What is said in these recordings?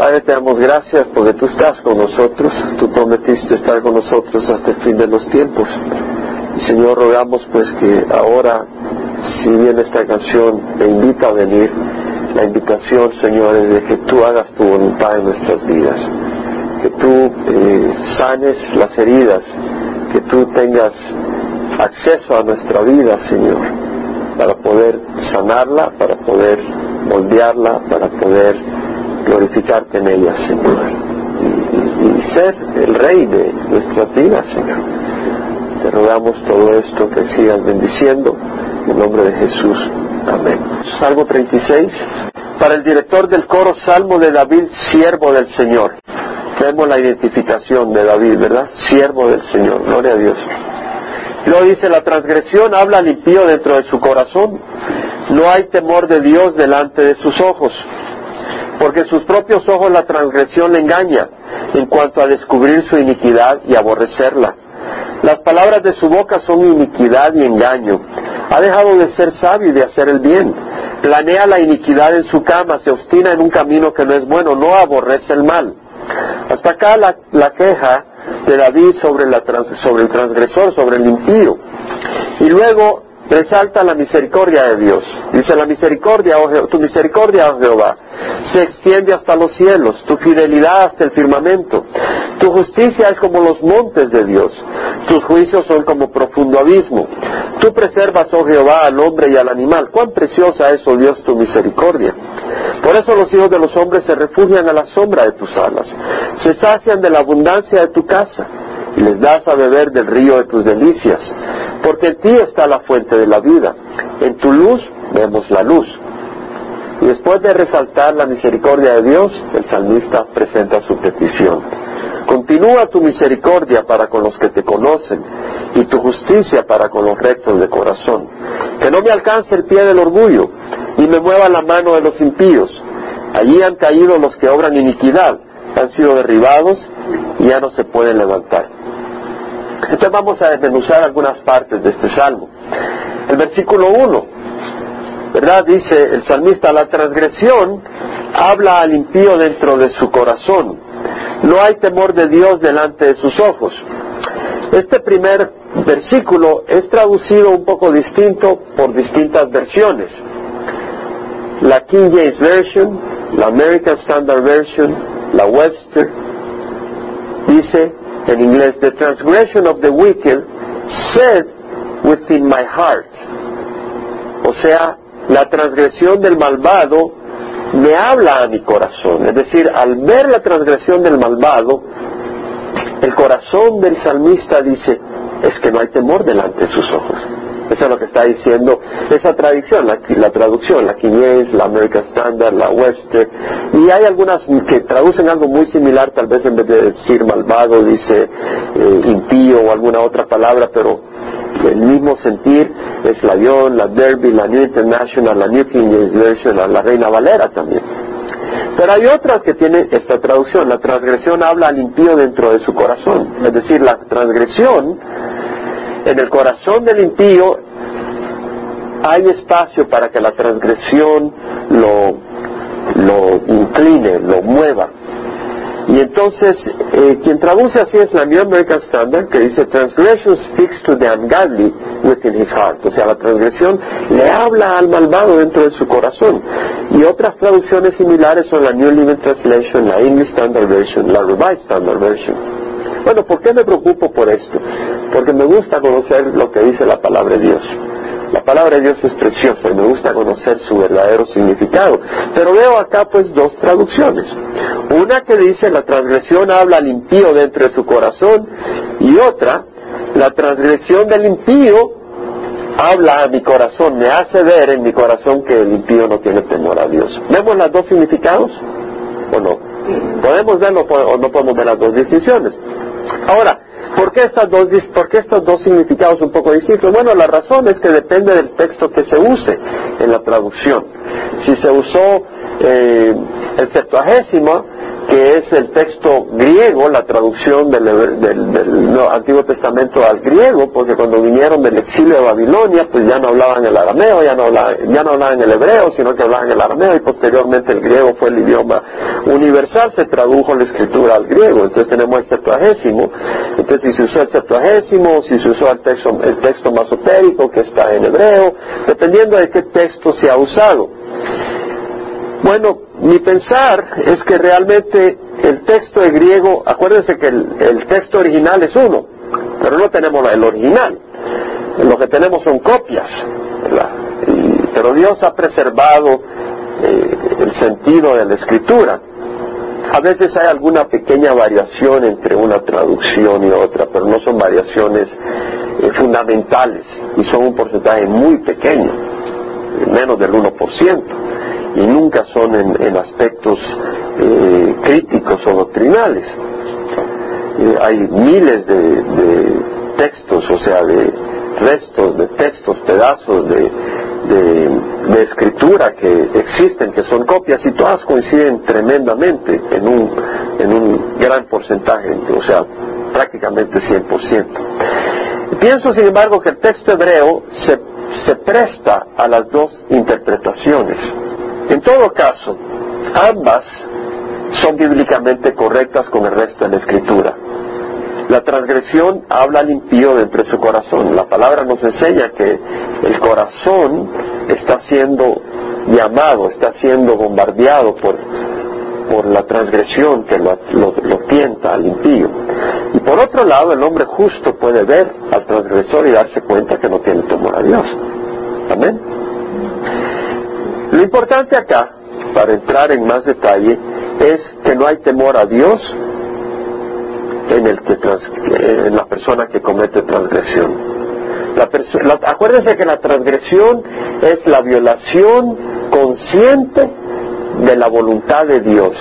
Padre, te damos gracias porque tú estás con nosotros, tú prometiste estar con nosotros hasta el fin de los tiempos. Y Señor, rogamos pues que ahora, si bien esta canción te invita a venir, la invitación, Señor, es de que tú hagas tu voluntad en nuestras vidas, que tú eh, sanes las heridas, que tú tengas acceso a nuestra vida, Señor, para poder sanarla, para poder moldearla, para poder glorificarte en ella, Señor, y, ser el rey de nuestras vidas, Señor. Te rogamos todo esto que sigas bendiciendo en nombre de Jesús. Amén. Salmo 36. Para el director del coro, Salmo de David, siervo del Señor. Vemos la identificación de David, ¿verdad? Siervo del Señor. Gloria a Dios. Luego dice, la transgresión habla limpio dentro de su corazón. No hay temor de Dios delante de sus ojos. Porque sus propios ojos la transgresión le engaña en cuanto a descubrir su iniquidad y aborrecerla. Las palabras de su boca son iniquidad y engaño. Ha dejado de ser sabio y de hacer el bien. Planea la iniquidad en su cama, se obstina en un camino que no es bueno, no aborrece el mal. Hasta acá la, queja de David sobre, sobre el transgresor, sobre el impío. Y luego resalta la misericordia de Dios. Dice la misericordia, oh tu misericordia, oh Jehová, se extiende hasta los cielos, tu fidelidad hasta el firmamento. Tu justicia es como los montes de Dios, tus juicios son como profundo abismo. Tú preservas, oh Jehová, al hombre y al animal. Cuán preciosa es, oh Dios, tu misericordia. Por eso los hijos de los hombres se refugian a la sombra de tus alas, se sacian de la abundancia de tu casa y les das a beber del río de tus delicias, porque en ti está la fuente de la vida. En tu luz vemos la luz. Y después de resaltar la misericordia de Dios, el salmista presenta su petición. Continúa tu misericordia para con los que te conocen y tu justicia para con los rectos de corazón. Que no me alcance el pie del orgullo y me mueva la mano de los impíos. Allí han caído los que obran iniquidad, han sido derribados y ya no se pueden levantar. Entonces vamos a desmenuzar algunas partes de este salmo. El versículo 1, ¿verdad? Dice el salmista, la transgresión habla al impío dentro de su corazón. No hay temor de Dios delante de sus ojos. Este primer versículo es traducido un poco distinto por distintas versiones. La King James Version, la American Standard Version, la Webster, dice en inglés, The transgression of the wicked said within my heart. O sea, la transgresión del malvado me habla a mi corazón. Es decir, al ver la transgresión del malvado, el corazón del salmista dice, es que no hay temor delante de sus ojos. Eso es lo que está diciendo esa tradición, la, traducción, la King la American Standard, la Webster, y hay algunas que traducen algo muy similar, tal vez en vez de decir malvado dice eh, impío o alguna otra palabra, pero el mismo sentir es la Ion, la Derby, la New International, la New King James Version, la Reina Valera también. Pero hay otras que tienen esta traducción. La transgresión habla al impío dentro de su corazón. Es decir, la transgresión en el corazón del impío hay espacio para que la transgresión lo, lo incline, lo mueva. Y entonces, eh, quien traduce así es la New American Standard, que dice, Transgression speaks to the ungodly within his heart. O sea, la transgresión le habla al malvado dentro de su corazón. Y otras traducciones similares son la New Living Translation, la English Standard Version, la Revised Standard Version. Bueno, ¿por qué me preocupo por esto? Porque me gusta conocer lo que dice la palabra de Dios. La palabra de Dios es preciosa y me gusta conocer su verdadero significado. Pero veo acá pues dos traducciones. Una que dice la transgresión habla al impío dentro de su corazón y otra, la transgresión del impío habla a mi corazón, me hace ver en mi corazón que el impío no tiene temor a Dios. ¿Vemos los dos significados o no? Podemos verlo o no podemos ver las dos decisiones. Ahora, ¿por qué, estas dos, ¿por qué estos dos significados un poco distintos? Bueno, la razón es que depende del texto que se use en la traducción. Si se usó eh, el septuagésimo, que es el texto griego, la traducción del, Antiguo Testamento al griego, porque cuando vinieron del exilio de Babilonia, pues ya no hablaban el arameo, ya no hablaban, ya no hablaban el hebreo, sino que hablaban el arameo, y posteriormente el griego fue el idioma universal, se tradujo la escritura al griego. Entonces tenemos el septuagésimo, entonces si se usó el septuagésimo, si se usó el texto, el texto masotérico que está en hebreo, dependiendo de qué texto se ha usado. Bueno, mi pensar es que realmente el texto de griego, acuérdense que el, texto original es uno, pero no tenemos el original. Lo que tenemos son copias, pero Dios ha preservado eh, el sentido de la escritura. A veces hay alguna pequeña variación entre una traducción y otra, pero no son variaciones eh, fundamentales y son un porcentaje muy pequeño, menos del 1% y nunca son en, aspectos eh, críticos o doctrinales. Eh, hay miles de, textos, o sea, de restos, de textos, pedazos de, de, escritura que existen, que son copias y todas coinciden tremendamente en un, en un gran porcentaje, o sea, prácticamente 100%. Pienso, sin embargo, que el texto hebreo se, se presta a las dos interpretaciones. En todo caso, ambas son bíblicamente correctas con el resto de la escritura. La transgresión habla al impío de su corazón. La palabra nos enseña que el corazón está siendo llamado, está siendo bombardeado por, por la transgresión que lo, lo, tienta al impío. Y por otro lado, el hombre justo puede ver al transgresor y darse cuenta que no tiene temor a Dios. Amén. Lo importante acá, para entrar en más detalle, es que no hay temor a Dios en, el que en la persona que comete transgresión. La acuérdense que la transgresión es la violación consciente de la voluntad de Dios,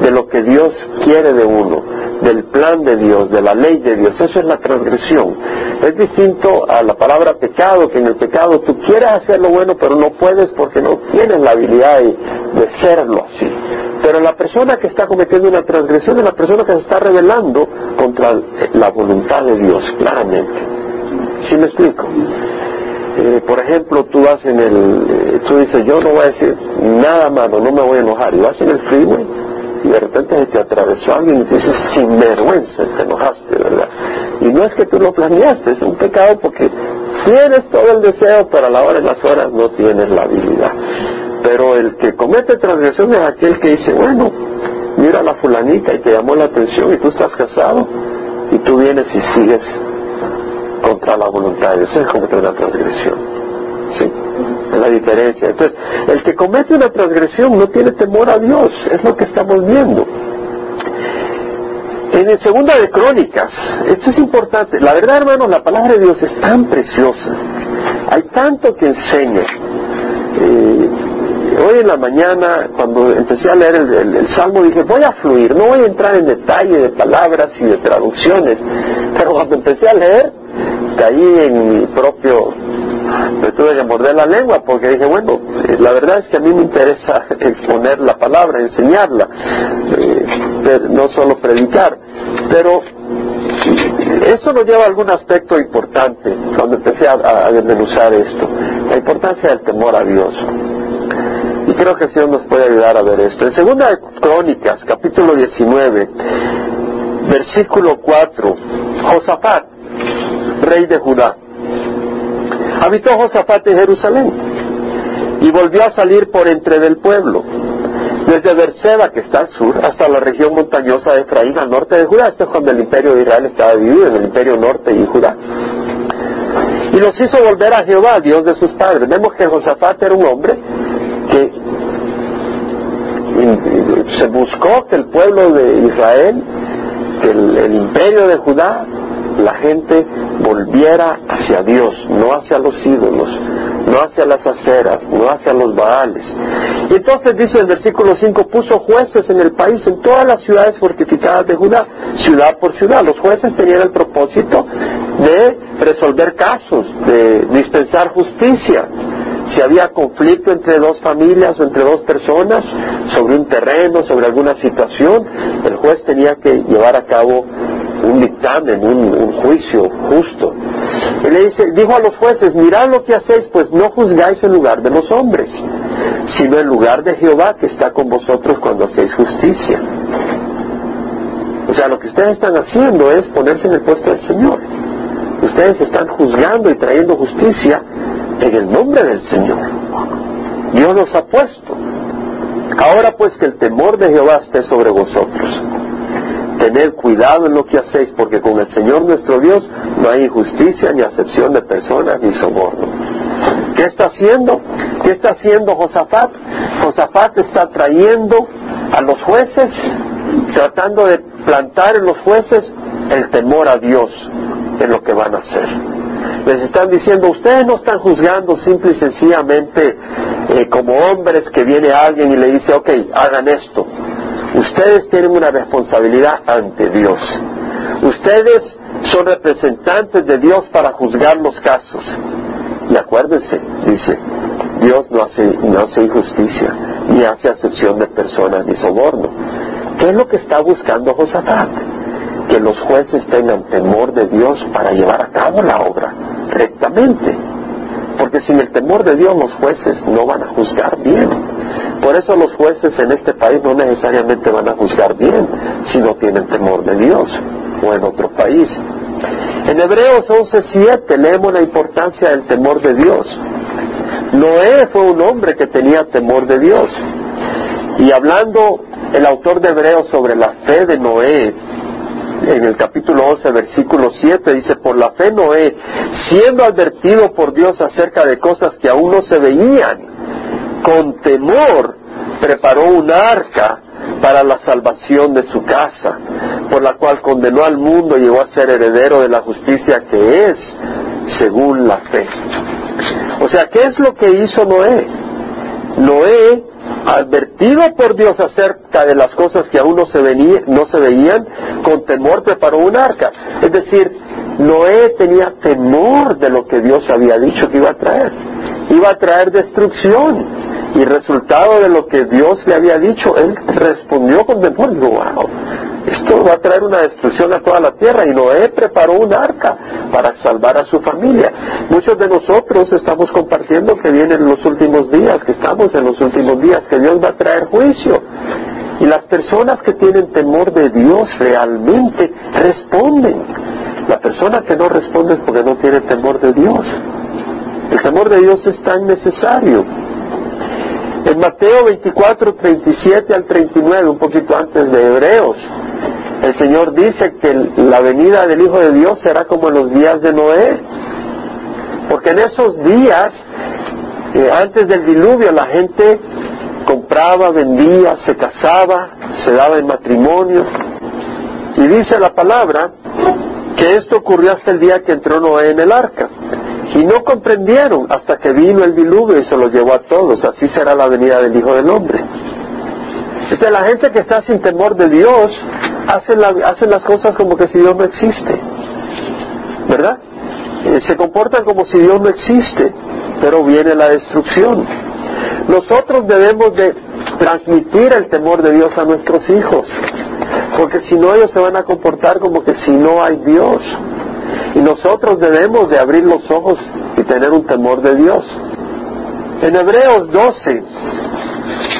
de lo que Dios quiere de uno, del plan de Dios, de la ley de Dios. Eso es la transgresión. Es distinto a la palabra pecado, que en el pecado tú quieres hacer lo bueno, pero no puedes porque no tienes la habilidad de, serlo así. Pero la persona que está cometiendo una transgresión es la persona que se está rebelando contra la voluntad de Dios, claramente. ¿Sí me explico? Eh, por ejemplo, tú vas en el, eh, tú dices, yo no voy a decir nada malo, no me voy a enojar, y vas en el freeway, y de repente te atravesó alguien y te dices, sin vergüenza, te enojaste, ¿verdad? Y no es que tú lo planeaste, es un pecado porque tienes todo el deseo, pero a la hora de las horas no tienes la habilidad. Pero el que comete transgresión es aquel que dice, bueno, mira a la fulanita y te llamó la atención y tú estás casado y tú vienes y sigues contra la voluntad de Dios. Es cometer una transgresión. Sí, es la diferencia. Entonces, el que comete una transgresión no tiene temor a Dios, es lo que estamos viendo. En el segunda de Crónicas, esto es importante, la verdad hermanos, la palabra de Dios es tan preciosa, hay tanto que enseña. Eh, hoy en la mañana, cuando empecé a leer el, Salmo, dije, voy a fluir, no voy a entrar en detalle de palabras y de traducciones, pero cuando empecé a leer, caí en mi propio me tuve que morder la lengua porque dije, bueno, eh, la verdad es que a mí me interesa exponer la palabra, enseñarla, eh, no solo predicar. Pero eso nos lleva a algún aspecto importante cuando empecé a, a desmenuzar esto, la importancia del temor a Dios. Y creo que el Señor nos puede ayudar a ver esto. En Segunda Crónicas, capítulo 19, versículo 4, Josafat, rey de Judá, habitó Josafat en Jerusalén y volvió a salir por entre del pueblo, desde Berseba, que está al sur, hasta la región montañosa de Efraín, al norte de Judá. Esto es cuando el imperio de Israel estaba dividido en el imperio norte y Judá. Y los hizo volver a Jehová, Dios de sus padres. Vemos que Josafat era un hombre que se buscó que el pueblo de Israel, que el imperio de Judá, la gente volviera hacia Dios, no hacia los ídolos, no hacia las aceras, no hacia los baales. Y entonces dice el versículo 5, puso jueces en el país, en todas las ciudades fortificadas de Judá, ciudad por ciudad. Los jueces tenían el propósito de resolver casos, de dispensar justicia, si había conflicto entre dos familias o entre dos personas sobre un terreno, sobre alguna situación, el juez tenía que llevar a cabo un dictamen, un, juicio justo. Y le dice, dijo a los jueces, mirad lo que hacéis, pues no juzgáis en lugar de los hombres, sino en lugar de Jehová que está con vosotros cuando hacéis justicia. O sea, lo que ustedes están haciendo es ponerse en el puesto del Señor. Ustedes están juzgando y trayendo justicia en el nombre del Señor. Dios los ha puesto. Ahora pues que el temor de Jehová esté sobre vosotros. Tened cuidado en lo que hacéis, porque con el Señor nuestro Dios no hay injusticia ni acepción de personas ni soborno. ¿Qué está haciendo? ¿Qué está haciendo Josafat? Josafat está trayendo a los jueces, tratando de plantar en los jueces el temor a Dios en lo que van a hacer. Les están diciendo, ustedes no están juzgando simple y sencillamente eh, como hombres que viene alguien y le dice, ok, hagan esto. Ustedes tienen una responsabilidad ante Dios. Ustedes son representantes de Dios para juzgar los casos. Y acuérdense, dice, Dios no hace, injusticia, ni hace acepción de personas, ni soborno. ¿Qué es lo que está buscando Josafat? Que los jueces tengan temor de Dios para llevar a cabo la obra rectamente. Porque sin el temor de Dios los jueces no van a juzgar bien. Por eso los jueces en este país no necesariamente van a juzgar bien si no tienen temor de Dios o en otro país. En Hebreos 11.7 leemos la importancia del temor de Dios. Noé fue un hombre que tenía temor de Dios. Y hablando el autor de Hebreos sobre la fe de Noé, en el capítulo 11, versículo 7, dice, por la fe Noé, siendo advertido por Dios acerca de cosas que aún no se veían, con temor preparó un arca para la salvación de su casa, por la cual condenó al mundo y llegó a ser heredero de la justicia que es según la fe. O sea, ¿qué es lo que hizo Noé? Noé advertido por Dios acerca de las cosas que aún no se, no se veían, con temor preparó un arca. Es decir, Noé tenía temor de lo que Dios había dicho que iba a traer. Iba a traer destrucción. Y resultado de lo que Dios le había dicho, él respondió con temor. Wow, esto va a traer una destrucción a toda la tierra. Y Noé preparó un arca para salvar a su familia. Muchos de nosotros estamos compartiendo que vienen los últimos días, que estamos en los últimos días, que Dios va a traer juicio. Y las personas que tienen temor de Dios realmente responden. La persona que no responde es porque no tiene temor de Dios. El temor de Dios es tan necesario. En Mateo 24, 37 al 39, un poquito antes de Hebreos, el Señor dice que la venida del Hijo de Dios será como en los días de Noé. Porque en esos días, eh, antes del diluvio, la gente compraba, vendía, se casaba, se daba en matrimonio. Y dice la palabra que esto ocurrió hasta el día que entró Noé en el arca. Y no comprendieron hasta que vino el diluvio y se los llevó a todos. Así será la venida del Hijo del Hombre. Entonces la gente que está sin temor de Dios hace, las cosas como que si Dios no existe. ¿Verdad? Eh, se comportan como si Dios no existe, pero viene la destrucción. Nosotros debemos de transmitir el temor de Dios a nuestros hijos, porque si no ellos se van a comportar como que si no hay Dios. Y nosotros debemos de abrir los ojos y tener un temor de Dios. En Hebreos 12,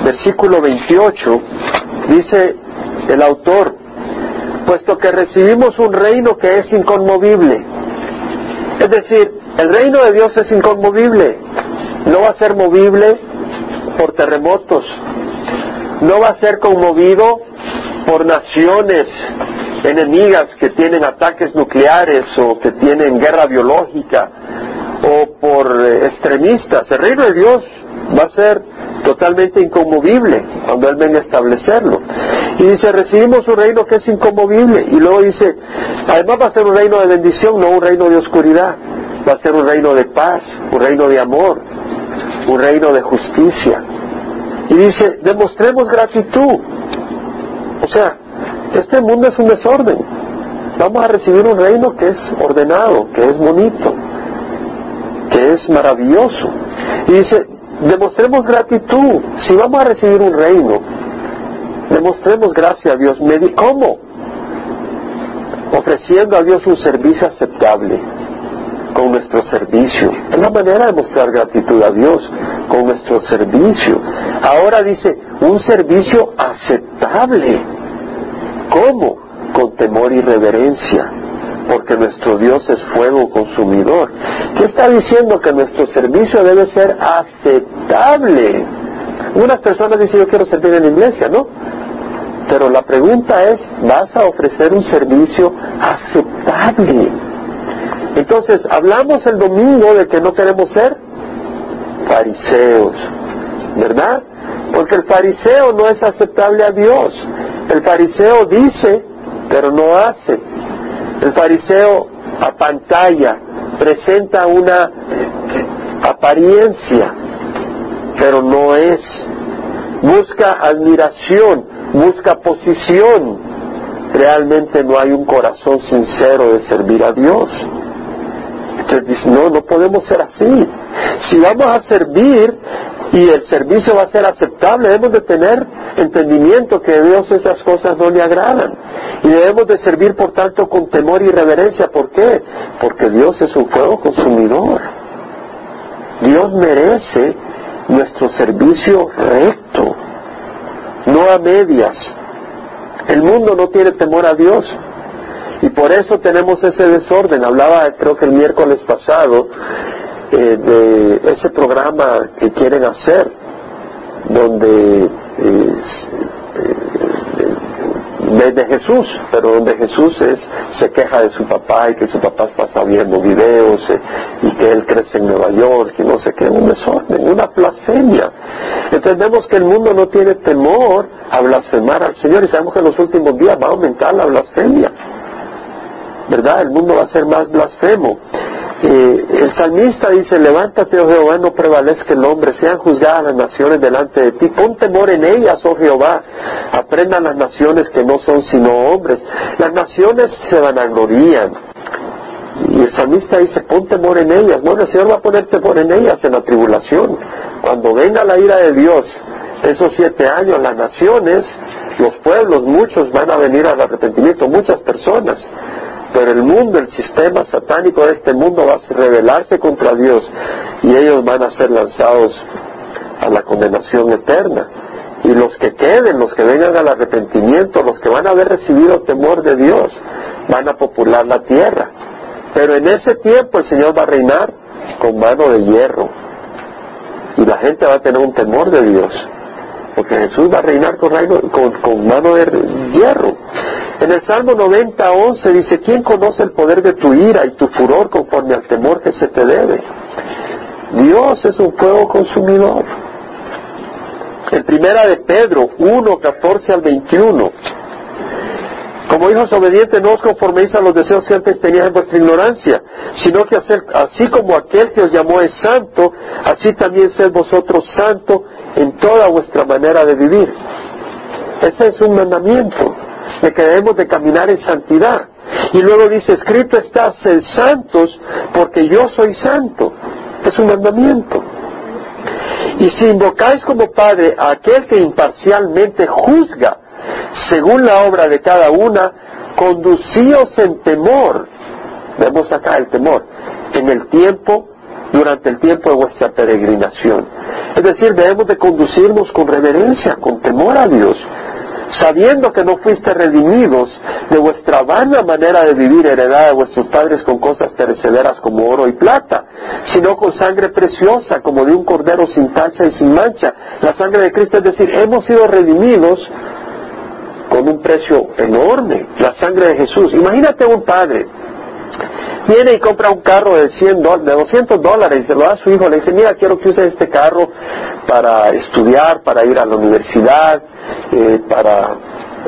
versículo 28, dice el autor, puesto que recibimos un reino que es inconmovible. Es decir, el reino de Dios es inconmovible, no va a ser movible por terremotos, no va a ser conmovido por naciones enemigas que tienen ataques nucleares o que tienen guerra biológica o por eh, extremistas. El reino de Dios va a ser totalmente inconmovible cuando Él venga a establecerlo. Y dice, recibimos un reino que es inconmovible. Y luego dice, además va a ser un reino de bendición, no un reino de oscuridad. Va a ser un reino de paz, un reino de amor, un reino de justicia. Y dice, demostremos gratitud. O sea, este mundo es un desorden. Vamos a recibir un reino que es ordenado, que es bonito, que es maravilloso. Y dice, demostremos gratitud. Si vamos a recibir un reino, demostremos gracia a Dios. ¿Cómo? Ofreciendo a Dios un servicio aceptable con nuestro servicio. Es la manera de mostrar gratitud a Dios, con nuestro servicio. Ahora dice, un servicio aceptable. ¿Cómo? Con temor y reverencia, porque nuestro Dios es fuego consumidor. ¿Qué está diciendo? Que nuestro servicio debe ser aceptable. Unas personas dicen, yo quiero servir en la iglesia, ¿no? Pero la pregunta es, ¿vas a ofrecer un servicio aceptable? Entonces, hablamos el domingo de que no queremos ser fariseos, ¿verdad? Porque el fariseo no es aceptable a Dios. El fariseo dice, pero no hace. El fariseo apantalla, presenta una apariencia, pero no es. Busca admiración, busca posición. Realmente no hay un corazón sincero de servir a Dios. Entonces dice, no, no podemos ser así. Si vamos a servir y el servicio va a ser aceptable, debemos de tener entendimiento que a Dios esas cosas no le agradan. Y debemos de servir, por tanto, con temor y reverencia. ¿Por qué? Porque Dios es un fuego consumidor. Dios merece nuestro servicio recto, no a medias. El mundo no tiene temor a Dios. Y por eso tenemos ese desorden. Hablaba, creo que el miércoles pasado, eh, de ese programa que quieren hacer, donde eh, de, Jesús, pero donde Jesús es, se queja de su papá y que su papá pasa viendo videos eh, y que él crece en Nueva York y no sé qué, un desorden, una blasfemia. Entendemos que el mundo no tiene temor a blasfemar al Señor y sabemos que en los últimos días va a aumentar la blasfemia. ¿verdad? El mundo va a ser más blasfemo. El salmista dice, levántate, oh Jehová, no prevalezca el hombre, sean juzgadas las naciones delante de ti, pon temor en ellas, oh Jehová, aprendan las naciones que no son sino hombres. Las naciones se vanaglorían. Y el salmista dice, pon temor en ellas. Bueno, el Señor va a poner temor en ellas en la tribulación. Cuando venga la ira de Dios, esos siete años, las naciones, los pueblos, muchos van a venir al arrepentimiento, muchas personas pero el mundo, el sistema satánico de este mundo va a rebelarse contra Dios y ellos van a ser lanzados a la condenación eterna. Y los que queden, los que vengan al arrepentimiento, los que van a haber recibido temor de Dios, van a popular la tierra. Pero en ese tiempo el Señor va a reinar con mano de hierro. Y la gente va a tener un temor de Dios porque Jesús va a reinar con, con, mano de hierro. En el Salmo 90, 11 dice, ¿quién conoce el poder de tu ira y tu furor conforme al temor que se te debe? Dios es un fuego consumidor. En primera de Pedro 1, 14 al 21, como hijos obedientes, no os conforméis a los deseos que antes teníais en vuestra ignorancia, sino que hacer, así como aquel que os llamó es santo, así también sed vosotros santos en toda vuestra manera de vivir. Ese es un mandamiento, de que debemos de caminar en santidad. Y luego dice, escrito está, sed santos, porque yo soy santo. Es un mandamiento. Y si invocáis como Padre a aquel que imparcialmente juzga, según la obra de cada una, conducíos en temor, vemos acá el temor, en el tiempo, durante el tiempo de vuestra peregrinación. Es decir, debemos de conducirnos con reverencia, con temor a Dios, sabiendo que no fuiste redimidos de vuestra vana manera de vivir heredada de vuestros padres con cosas perecederas como oro y plata, sino con sangre preciosa como de un cordero sin tacha y sin mancha, la sangre de Cristo, es decir, hemos sido redimidos con un precio enorme, la sangre de Jesús. Imagínate un padre, viene y compra un carro de 100 de 200 dólares y se lo da a su hijo, le dice, mira, quiero que use este carro para estudiar, para ir a la universidad, eh, para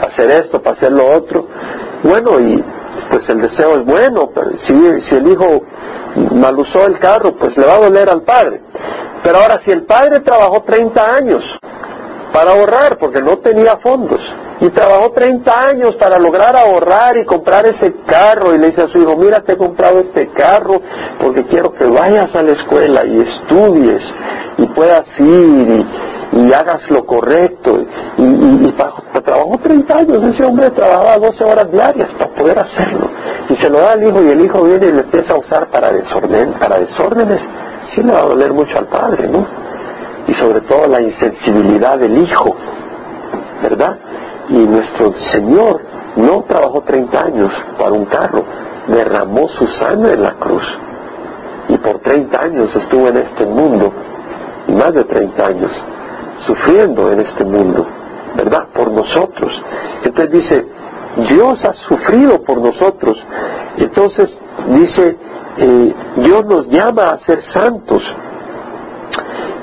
hacer esto, para hacer lo otro. Bueno, y pues el deseo es bueno, pero si, si el hijo mal usó el carro, pues le va a doler al padre. Pero ahora, si el padre trabajó 30 años para ahorrar porque no tenía fondos, Y trabajó 30 años para lograr ahorrar y comprar ese carro. Y le dice a su hijo, mira, te he comprado este carro porque quiero que vayas a la escuela y estudies y puedas ir y, hagas lo correcto. Y, y, trabajó 30 años. Ese hombre trabajaba 12 horas diarias para poder hacerlo. Y se lo da al hijo y el hijo viene y lo empieza a usar para, desorden, para desórdenes. Sí le va a doler mucho al padre, ¿no? Y sobre todo la insensibilidad del hijo, ¿verdad? Y nuestro Señor no trabajó 30 años para un carro, derramó su sangre en la cruz. Y por 30 años estuvo en este mundo, y más de 30 años, sufriendo en este mundo, ¿verdad? Por nosotros. Entonces dice, Dios ha sufrido por nosotros. Entonces dice, eh, Dios nos llama a ser santos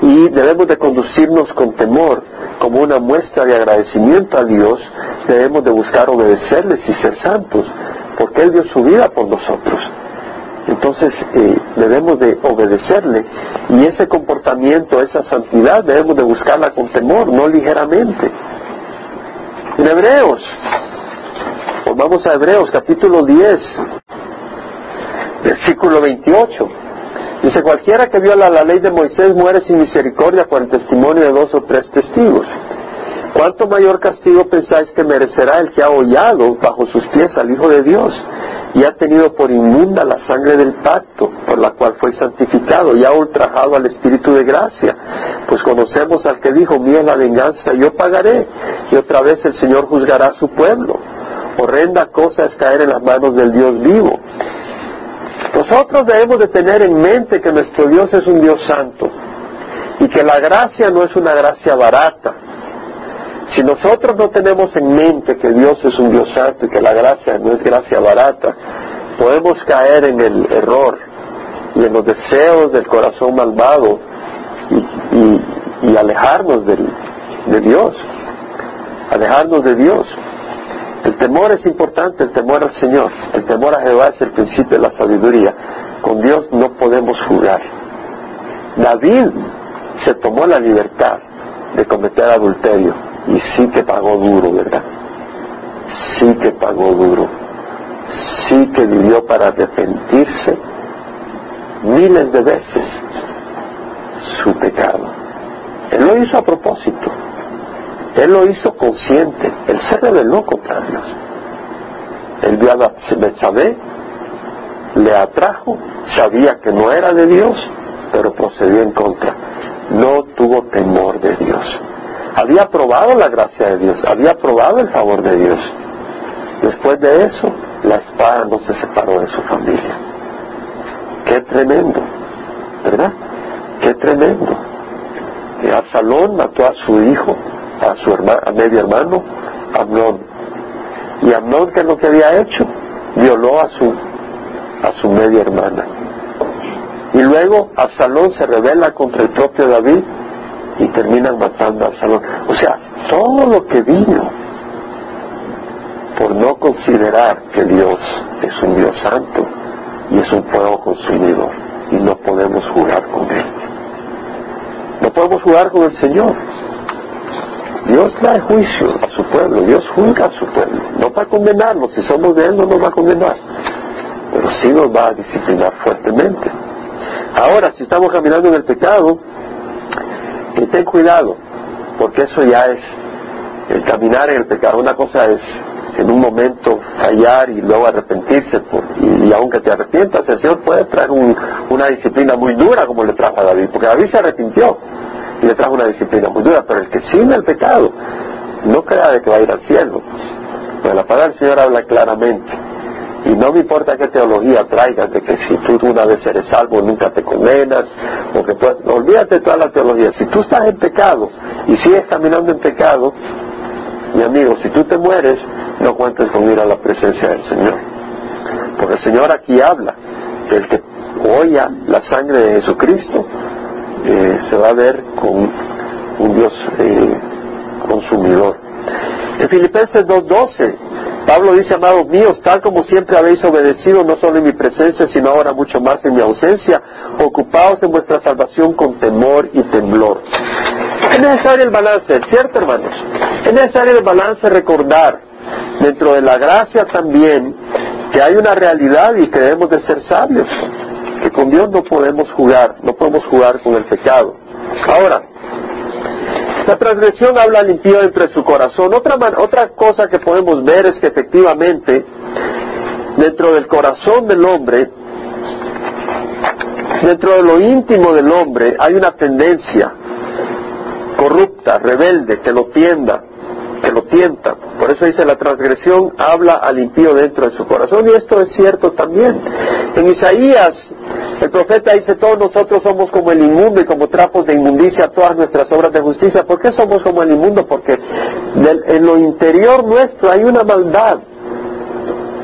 y debemos de conducirnos con temor como una muestra de agradecimiento a Dios, debemos de buscar obedecerles y ser santos, porque Él dio su vida por nosotros. Entonces eh, debemos de obedecerle y ese comportamiento, esa santidad debemos de buscarla con temor, no ligeramente. En Hebreos, vamos a Hebreos capítulo 10, versículo 28. Dice, cualquiera que viola la ley de Moisés muere sin misericordia por el testimonio de dos o tres testigos. ¿Cuánto mayor castigo pensáis que merecerá el que ha hollado bajo sus pies al Hijo de Dios y ha tenido por inmunda la sangre del pacto por la cual fue santificado y ha ultrajado al Espíritu de gracia? Pues conocemos al que dijo, mía la venganza, yo pagaré y otra vez el Señor juzgará a su pueblo. Horrenda cosa es caer en las manos del Dios vivo. Nosotros debemos de tener en mente que nuestro Dios es un Dios santo y que la gracia no es una gracia barata. Si nosotros no tenemos en mente que Dios es un Dios santo y que la gracia no es gracia barata, podemos caer en el error y en los deseos del corazón malvado y, alejarnos de Dios, alejarnos de Dios. El temor es importante, el temor al Señor, el temor a Jehová es el principio de la sabiduría. Con Dios no podemos jugar. David se tomó la libertad de cometer adulterio y sí que pagó duro, ¿verdad? Sí que pagó duro. Sí que vivió para arrepentirse miles de veces su pecado. Él lo hizo a propósito. Él lo hizo consciente. Él se rebeló contra Dios. Él vio a Betsabé, le atrajo, sabía que no era de Dios, pero procedió en contra. No tuvo temor de Dios. Había probado la gracia de Dios, había probado el favor de Dios. Después de eso, la espada no se separó de su familia. Qué tremendo, ¿verdad? Qué tremendo. Absalón mató a su hijo a su hermano, a medio hermano, Amnón. Y Amnón, ¿qué es lo que había hecho? Violó a su, a su media hermana. Y luego Absalón se rebela contra el propio David y terminan matando a Absalón. O sea, todo lo que vino por no considerar que Dios es un Dios santo y es un fuego consumidor y no podemos jugar con Él. No podemos jugar con el Señor. Dios da juicio a su pueblo, Dios juzga a su pueblo, no para condenarnos, si somos de Él no nos va a condenar, pero sí nos va a disciplinar fuertemente. Ahora, si estamos caminando en el pecado, eh, ten cuidado, porque eso ya es el caminar en el pecado. Una cosa es en un momento fallar y luego arrepentirse, y, aunque te arrepientas, el Señor puede traer una disciplina muy dura como le trajo a David, porque David se arrepintió y le trajo una disciplina muy dura, pero el que sigue el pecado no crea de que va a ir al cielo. Pues la palabra del Señor habla claramente. Y no me importa qué teología traigas, de que si tú una vez eres salvo nunca te condenas, o que olvídate de toda la teología. Si tú estás en pecado y sigues caminando en pecado, mi amigo, si tú te mueres, no cuentes con ir a la presencia del Señor. Porque el Señor aquí habla, que el que oya la sangre de Jesucristo eh, se va a ver con un Dios eh, consumidor. En Filipenses 2.12, Pablo dice, amados míos, tal como siempre habéis obedecido, no solo en mi presencia, sino ahora mucho más en mi ausencia, ocupados en vuestra salvación con temor y temblor. Es necesario el balance, ¿cierto hermanos? Es necesario el balance recordar dentro de la gracia también que hay una realidad y que debemos de ser sabios, con Dios no podemos jugar, no podemos jugar con el pecado. Ahora, la transgresión habla limpio entre su corazón. Otra, otra cosa que podemos ver es que efectivamente dentro del corazón del hombre, dentro de lo íntimo del hombre, hay una tendencia corrupta, rebelde, que lo tienda, que lo tienta. Por eso dice la transgresión habla al impío dentro de su corazón y esto es cierto también. En Isaías el profeta dice todos nosotros somos como el inmundo y como trapos de inmundicia todas nuestras obras de justicia. ¿Por qué somos como el inmundo? Porque en lo interior nuestro hay una maldad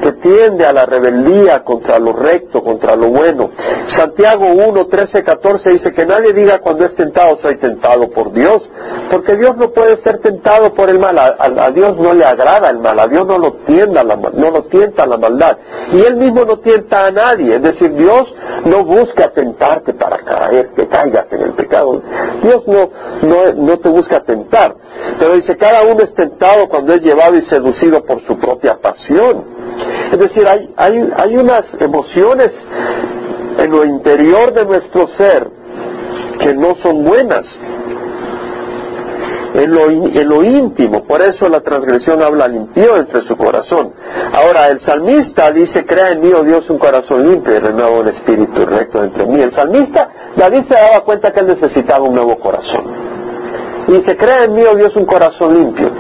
que tiende a la rebeldía contra lo recto, contra lo bueno. Santiago 1, 13, 14 dice que nadie diga cuando es tentado soy tentado por Dios, porque Dios no puede ser tentado por el mal, a, Dios no le agrada el mal, a Dios no lo tienda la, no lo tienta la maldad, y Él mismo no tienta a nadie, es decir, Dios no busca tentarte para caer, que caigas en el pecado, Dios no, no, no te busca tentar, pero dice cada uno es tentado cuando es llevado y seducido por su propia pasión. Es decir, hay, hay, hay unas emociones en lo interior de nuestro ser que no son buenas. En lo, en lo, íntimo, por eso la transgresión habla limpio entre su corazón. Ahora, el salmista dice, crea en mí, oh Dios, un corazón limpio y renueva un espíritu recto entre mí. El salmista, David se daba cuenta que él necesitaba un nuevo corazón. Y dice, crea en mí, oh Dios, un corazón limpio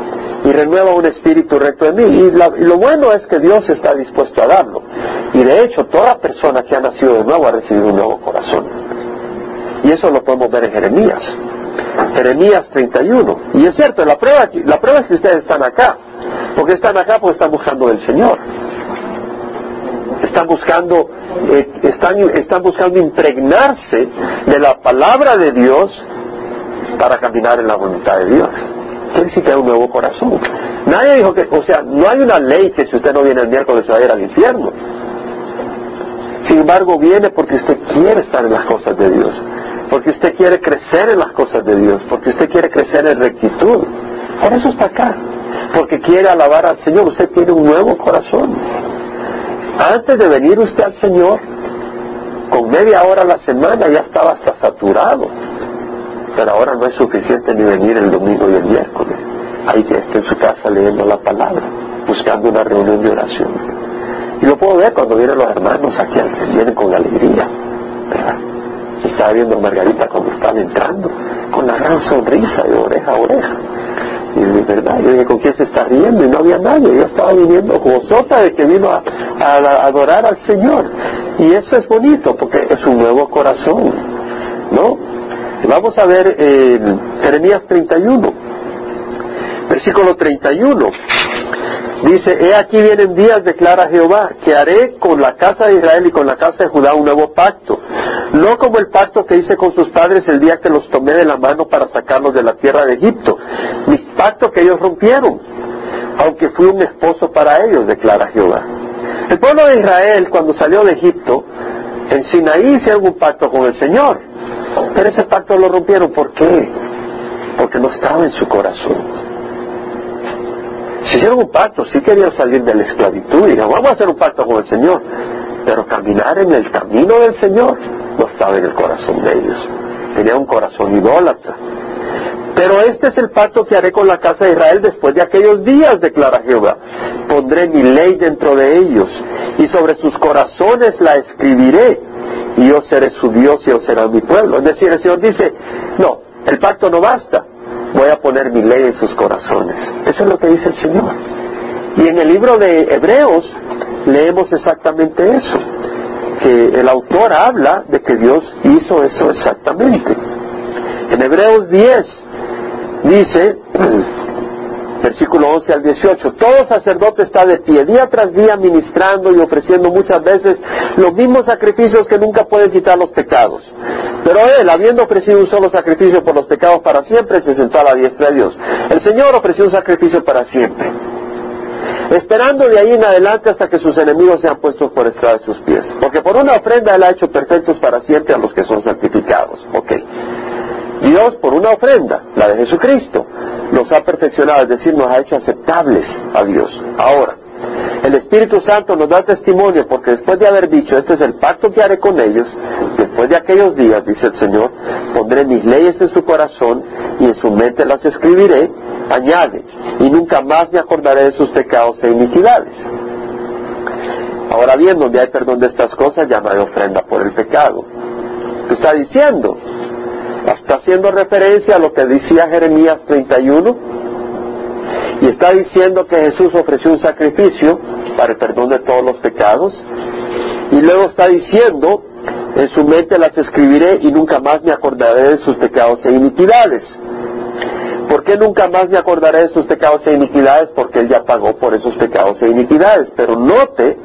y renueva un espíritu recto en mí. Y, lo bueno es que Dios está dispuesto a darlo. Y de hecho, toda persona que ha nacido de nuevo ha recibido un nuevo corazón. Y eso lo podemos ver en Jeremías. Jeremías 31. Y es cierto, la prueba, la prueba es que ustedes están acá. Porque están acá porque están buscando el Señor. Están buscando, eh, están, están buscando impregnarse de la palabra de Dios para caminar en la voluntad de Dios quiere decir un nuevo corazón. Nadie dijo que, o sea, no hay una ley que si usted no viene el miércoles se va a ir al infierno. Sin embargo, viene porque usted quiere estar en las cosas de Dios, porque usted quiere crecer en las cosas de Dios, porque usted quiere crecer en rectitud. Por eso está acá, porque quiere alabar al Señor. Usted tiene un nuevo corazón. Antes de venir usted al Señor, con media hora a la semana ya estaba hasta saturado pero ahora no es suficiente ni venir el domingo y el miércoles. Hay que estar en su casa leyendo la palabra, buscando una reunión de oración. Y lo puedo ver cuando vienen los hermanos aquí, vienen con alegría, ¿verdad? Estaba viendo a Margarita cuando estaba entrando, con la gran sonrisa de oreja a oreja. Y de verdad, yo dije, ¿con quién se está riendo? Y no había nadie. Yo estaba viniendo gozota de que vino a, adorar al Señor. Y eso es bonito, porque es un nuevo corazón, ¿no? Vamos a ver en Jeremías 31, versículo 31. Dice, he aquí vienen días, declara Jehová, que haré con la casa de Israel y con la casa de Judá un nuevo pacto. No como el pacto que hice con sus padres el día que los tomé de la mano para sacarlos de la tierra de Egipto. Mi pacto que ellos rompieron, aunque fui un esposo para ellos, declara Jehová. El pueblo de Israel, cuando salió de Egipto, en Sinaí hicieron un pacto con el Señor. Pero ese pacto lo rompieron. ¿Por qué? Porque no estaba en su corazón. Si hicieron un pacto, sí querían salir de la esclavitud y vamos a hacer un pacto con el Señor. Pero caminar en el camino del Señor no estaba en el corazón de ellos. Tenía un corazón idólatra. Pero este es el pacto que haré con la casa de Israel después de aquellos días, declara Jehová. Pondré mi ley dentro de ellos y sobre sus corazones la escribiré y yo seré su Dios y ellos serán mi pueblo. Es decir, el Señor dice, no, el pacto no basta, voy a poner mi ley en sus corazones. Eso es lo que dice el Señor. Y en el libro de Hebreos leemos exactamente eso, que el autor habla de que Dios hizo eso exactamente. En Hebreos 10 dice, versículo 11 al 18, todo sacerdote está de pie día tras día ministrando y ofreciendo muchas veces los mismos sacrificios que nunca pueden quitar los pecados. Pero él, habiendo ofrecido un solo sacrificio por los pecados para siempre, se sentó a la diestra de Dios. El Señor ofreció un sacrificio para siempre, esperando de ahí en adelante hasta que sus enemigos sean puestos por estrada de sus pies. Porque por una ofrenda él ha hecho perfectos para siempre a los que son santificados. Ok. Dios por una ofrenda, la de Jesucristo, nos ha perfeccionado, es decir, nos ha hecho aceptables a Dios. Ahora, el Espíritu Santo nos da testimonio porque después de haber dicho, este es el pacto que haré con ellos, después de aquellos días, dice el Señor, pondré mis leyes en su corazón y en su mente las escribiré, añade, y nunca más me acordaré de sus pecados e iniquidades. Ahora bien, donde hay perdón de estas cosas, ya no hay ofrenda por el pecado. ¿Qué está diciendo? Está haciendo referencia a lo que decía Jeremías 31 y está diciendo que Jesús ofreció un sacrificio para el perdón de todos los pecados y luego está diciendo en su mente las escribiré y nunca más me acordaré de sus pecados e iniquidades. ¿Por qué nunca más me acordaré de sus pecados e iniquidades? Porque Él ya pagó por esos pecados e iniquidades. Pero note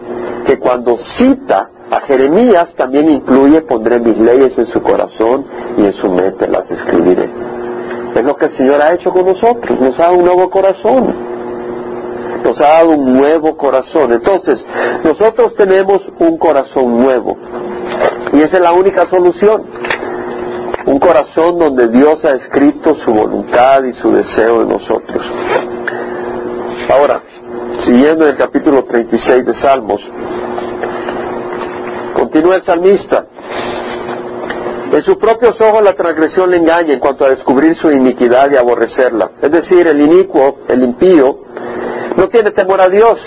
que cuando cita a Jeremías también incluye pondré mis leyes en su corazón y en su mente las escribiré. Es lo que el Señor ha hecho con nosotros, nos ha dado un nuevo corazón. Nos ha dado un nuevo corazón. Entonces, nosotros tenemos un corazón nuevo. Y esa es la única solución. Un corazón donde Dios ha escrito su voluntad y su deseo en nosotros. Ahora, siguiendo el capítulo 36 de Salmos, continúa el salmista. En sus propios ojos la transgresión le engaña en cuanto a descubrir su iniquidad y aborrecerla. Es decir, el inicuo, el impío, no tiene temor a Dios.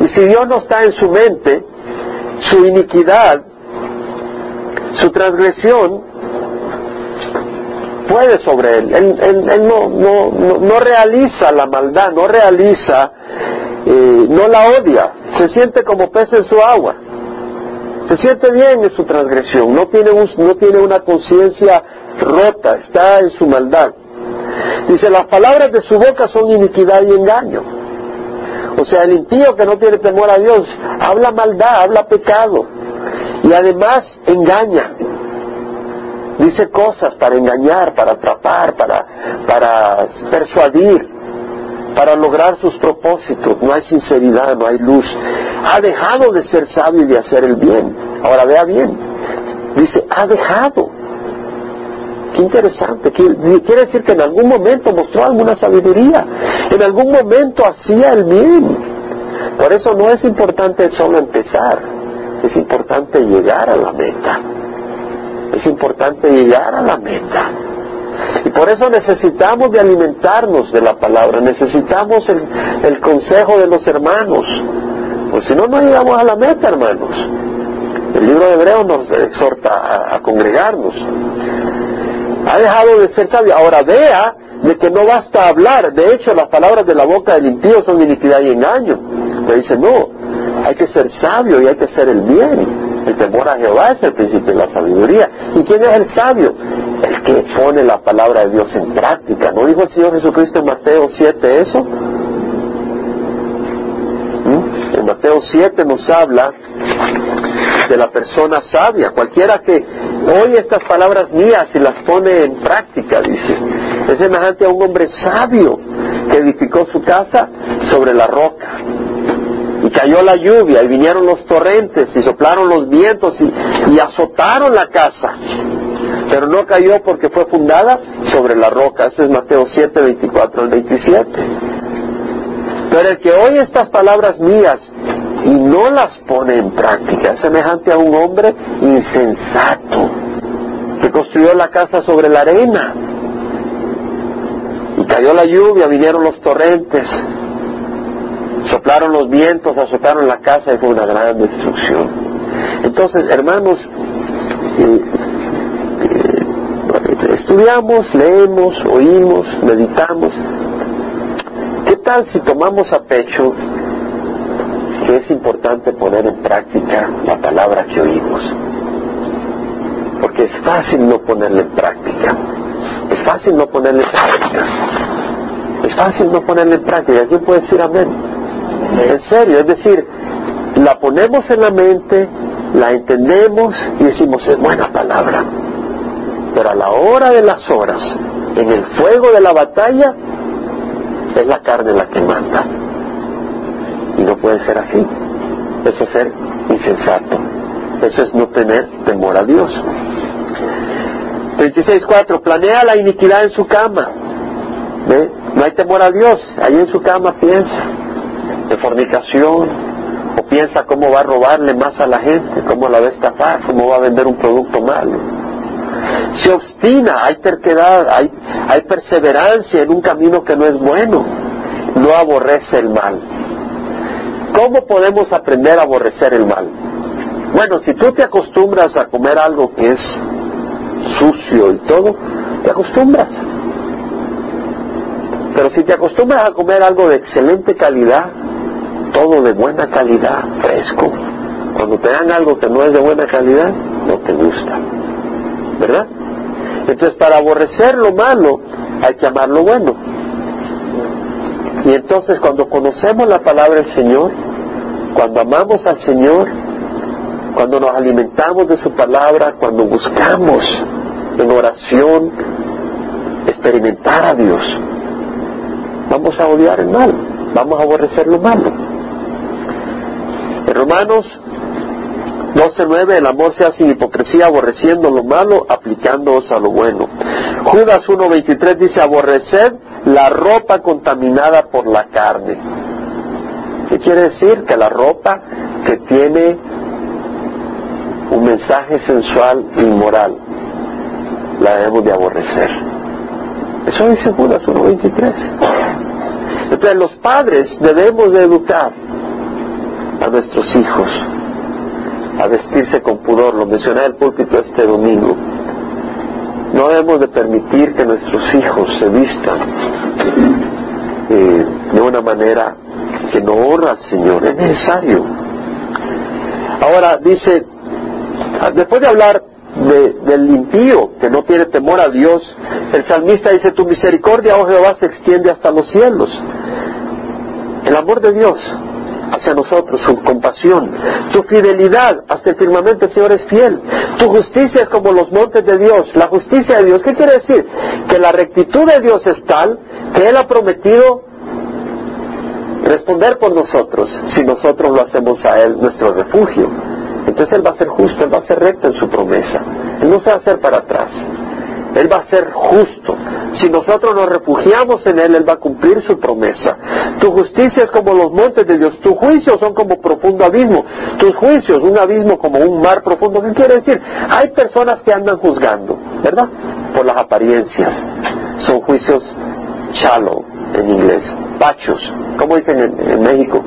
Y si Dios no está en su mente, su iniquidad, su transgresión, puede sobre él. Él, no, realiza la maldad, no realiza, eh, no la odia, se siente como pez en su agua. Se siente bien en su transgresión, no tiene, no tiene una conciencia rota, está en su maldad. Dice, las palabras de su boca son iniquidad y engaño. O sea, el impío que no tiene temor a Dios habla maldad, habla pecado y además engaña dice cosas para engañar, para atrapar, para, para persuadir, para lograr sus propósitos. No hay sinceridad, no hay luz. Ha dejado de ser sabio y de hacer el bien. Ahora vea bien. Dice, ha dejado. Qué interesante. Quiere decir que en algún momento mostró alguna sabiduría. En algún momento hacía el bien. Por eso no es importante solo empezar. Es importante llegar a la meta. Es importante llegar a la meta. Y por eso necesitamos de alimentarnos de la palabra, necesitamos el, consejo de los hermanos, pues si no, no llegamos a la meta, hermanos. El libro de Hebreo nos exhorta a, congregarnos. Ha dejado de ser sabio. Ahora vea de que no basta hablar. De hecho, las palabras de la boca del impío son iniquidad y engaño. Pero dice, no, hay que ser sabio y hay que hacer el bien. El temor a Jehová es el principio de la sabiduría. ¿Y quién es el sabio? El que pone la palabra de Dios en práctica. ¿No dijo el Señor Jesucristo en Mateo 7 eso? ¿Mm? En Mateo 7 nos habla de la persona sabia, cualquiera que oye estas palabras mías y las pone en práctica, dice, es semejante a un hombre sabio que edificó su casa sobre la roca y cayó la lluvia y vinieron los torrentes y soplaron los vientos y, azotaron la casa. Pero no cayó porque fue fundada sobre la roca. Eso es Mateo 7, 24 al 27. Pero el que oye estas palabras mías y no las pone en práctica es semejante a un hombre insensato que construyó la casa sobre la arena. Y cayó la lluvia, vinieron los torrentes soplaron los vientos, azotaron la casa y fue una gran destrucción. Entonces, hermanos, eh, estudiamos, leemos, oímos, meditamos. ¿Qué tal si tomamos a pecho que es importante poner en práctica la palabra que oímos? Porque es fácil no ponerla en práctica. Es fácil no ponerla en práctica. Es fácil no ponerla en práctica. ¿Quién puede decir amén? En serio, es decir, la ponemos en la mente, la entendemos y decimos, es buena palabra. Pero a la hora de las horas, en el fuego de la batalla, es la carne la que manda. Y no puede ser así. Eso es ser insensato. Eso es no tener temor a Dios. 26.4. Planea la iniquidad en su cama. No hay temor a Dios. Ahí en su cama piensa de fornicación, o piensa cómo va a robarle más a la gente, cómo la va a estafar, cómo va a vender un producto malo. Se obstina, hay terquedad, hay, perseverancia en un camino que no es bueno, no aborrece el mal. ¿Cómo podemos aprender a aborrecer el mal? Bueno, si tú te acostumbras a comer algo que es sucio y todo, te acostumbras. Pero si te acostumbras a comer algo de excelente calidad, todo de buena calidad, fresco, cuando te dan algo que no es de buena calidad, no te gusta. ¿Verdad? Entonces, para aborrecer lo malo, hay que amar lo bueno. Y entonces, cuando conocemos la palabra del Señor, cuando amamos al Señor, cuando nos alimentamos de su palabra, cuando buscamos en oración experimentar a Dios, vamos a odiar el mal, vamos a aborrecer lo malo. En Romanos 12.9, el amor se hace sin hipocresía, aborreciendo lo malo, aplicándoos a lo bueno. Judas 1.23 dice, aborrecer la ropa contaminada por la carne. ¿Qué quiere decir? Que la ropa que tiene un mensaje sensual e inmoral, la debemos de aborrecer. Eso dice Judas 1.23. Entonces los padres debemos de educar a nuestros hijos a vestirse con pudor, lo mencioné en el púlpito este domingo. No debemos de permitir que nuestros hijos se vistan eh, de una manera que no honra al Señor, es necesario. Ahora dice, después de hablar del impío que no tiene temor a Dios, el salmista dice, tu misericordia, oh Jehová, se extiende hasta los cielos. El amor de Dios hacia nosotros, su compasión. Tu fidelidad hasta el firmamento, Señor, es fiel. Tu justicia es como los montes de Dios. La justicia de Dios, ¿qué quiere decir? Que la rectitud de Dios es tal que Él ha prometido responder por nosotros si nosotros lo hacemos a Él nuestro refugio. Entonces Él va a ser justo, Él va a ser recto en su promesa. Él no se va a hacer para atrás. Él va a ser justo. Si nosotros nos refugiamos en Él, Él va a cumplir su promesa. Tu justicia es como los montes de Dios. Tus juicios son como profundo abismo. Tus juicios, un abismo como un mar profundo. ¿Qué quiere decir? Hay personas que andan juzgando, ¿verdad? Por las apariencias. Son juicios shallow en inglés. Pachos. ¿Cómo dicen en, México?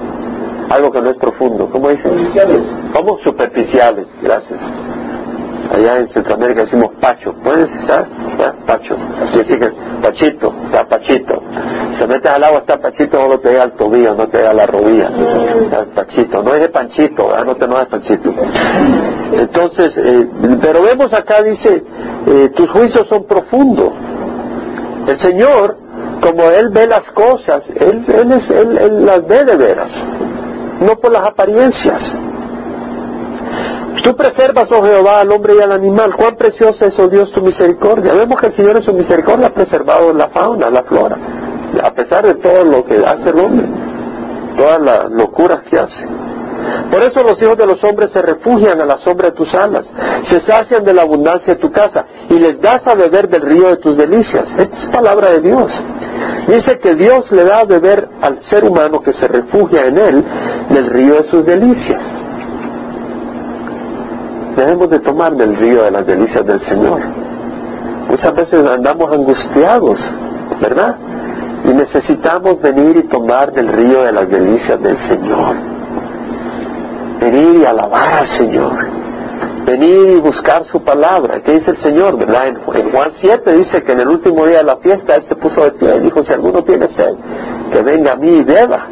Algo que no es profundo. ¿Cómo dicen? Superficiales. ¿Cómo? Superficiales. Gracias. Allá en Centroamérica decimos pacho. ¿Puedes estar? Pacho. Quiere que pachito, está pachito. Se metes al agua, está pachito, no te llega al tobillo, no te llega a la rodilla. Está pachito. No es de panchito, no te no es panchito. Entonces, eh, pero vemos acá, dice, eh, tus juicios son profundos. El Señor, como Él ve las cosas, Él, él, él las ve de veras, no por las apariencias. Tú preservas, oh Jehová, al hombre y al animal. Cuán preciosa es, oh Dios, tu misericordia. Vemos que el Señor en su misericordia ha preservado la fauna, la flora, a pesar de todo lo que hace el hombre, todas las locuras que hace. Por eso los hijos de los hombres se refugian a la sombra de tus alas, se sacian de la abundancia de tu casa y les das a beber del río de tus delicias. Esta es palabra de Dios. Dice que Dios le da a beber al ser humano que se refugia en él del río de sus delicias debemos de tomar del río de las delicias del Señor. Muchas veces andamos angustiados, ¿verdad? Y necesitamos venir y tomar del río de las delicias del Señor. Venir y alabar al Señor. Venir y buscar su palabra. ¿Qué dice el Señor? En, Juan 7 dice que en el último día de la fiesta Él se puso de pie y dijo, si alguno tiene sed, que venga a mí y beba.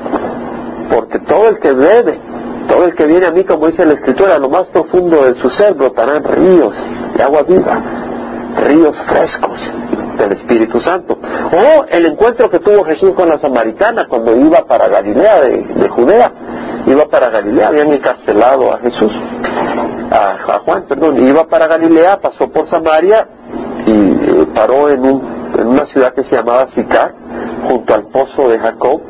Porque todo el que bebe todo el que viene a mí, como dice la Escritura, lo más profundo de su ser brotarán ríos de agua viva, ríos frescos del Espíritu Santo. O el encuentro que tuvo Jesús con la samaritana cuando iba para Galilea de, Judea, iba para Galilea, habían encarcelado a Jesús, a, Juan, perdón, iba para Galilea, pasó por Samaria y eh, paró en, en una ciudad que se llamaba Sicar, junto al pozo de Jacob,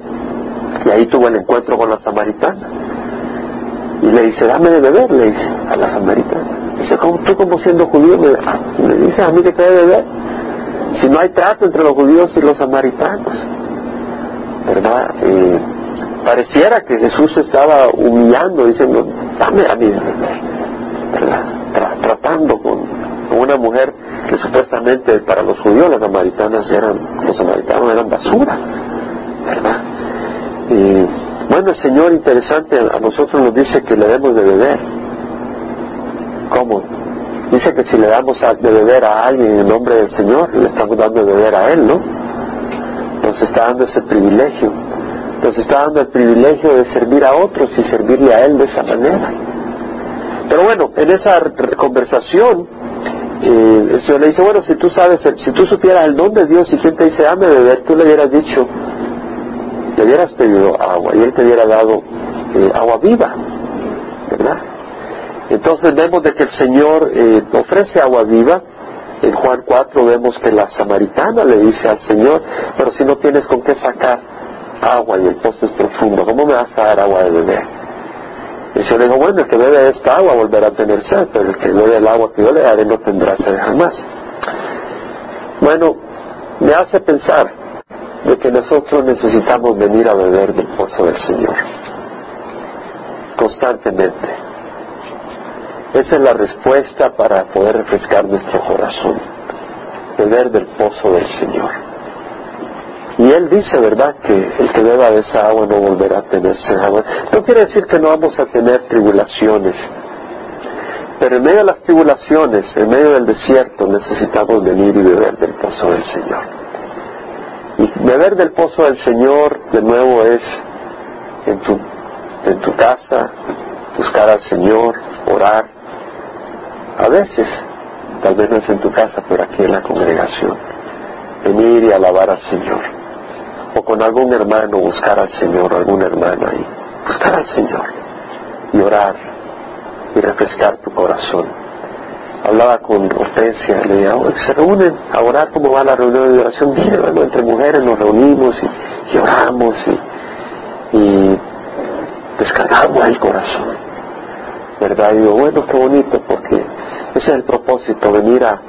y ahí tuvo el encuentro con la samaritana. Y le dice, dame de beber, le dice a la samaritana. Dice, ¿cómo, tú como siendo judío me, me dices a mí que te debe beber? Si no hay trato entre los judíos y los samaritanos, ¿verdad? pareciera que Jesús estaba humillando, diciendo, dame a mí de beber, ¿verdad? tratando con, una mujer que supuestamente para los judíos las samaritanas eran, los samaritanos eran basura, ¿verdad? Y bueno, el Señor interesante a nosotros nos dice que le demos de beber. ¿Cómo? Dice que si le damos de beber a alguien en nombre del Señor, le estamos dando de beber a Él, ¿no? Nos está dando ese privilegio. Nos está dando el privilegio de servir a otros y servirle a Él de esa manera. Pero bueno, en esa conversación, eh, el Señor le dice, bueno, si tú sabes, si tú supieras el don de Dios y quien te dice, dame beber, tú le hubieras dicho, le hubieras pedido agua y Él te hubiera dado eh, agua viva, ¿verdad? Entonces vemos de que el Señor eh, ofrece agua viva. En Juan 4 vemos que la samaritana le dice al Señor, pero si no tienes con qué sacar agua y el pozo es profundo, ¿cómo me vas a dar agua de beber? Y el Señor dijo, bueno, el que bebe esta agua volverá a tener sed, pero el que bebe el agua que yo le daré no tendrá sed jamás. Bueno, me hace pensar de que nosotros necesitamos venir a beber del pozo del Señor constantemente esa es la respuesta para poder refrescar nuestro corazón, beber del pozo del Señor. Y Él dice, ¿verdad?, que el que beba de esa agua no volverá a tenerse agua. No quiere decir que no vamos a tener tribulaciones, pero en medio de las tribulaciones, en medio del desierto, necesitamos venir y beber del pozo del Señor. Beber del pozo del Señor, de nuevo, es en tu, en tu casa, buscar al Señor, orar, a veces, tal vez no es en tu casa, pero aquí en la congregación, venir y alabar al Señor. O con algún hermano buscar al Señor, alguna hermana y buscar al Señor. Y orar y refrescar tu corazón. Hablaba con Hortensia, le decía, se reúnen a orar, ¿cómo va la reunión de oración? Bien, hermano, entre mujeres nos reunimos y, oramos y, y descargamos el corazón. ¿verdad? Y digo, bueno, qué bonito, porque ese es el propósito, venir a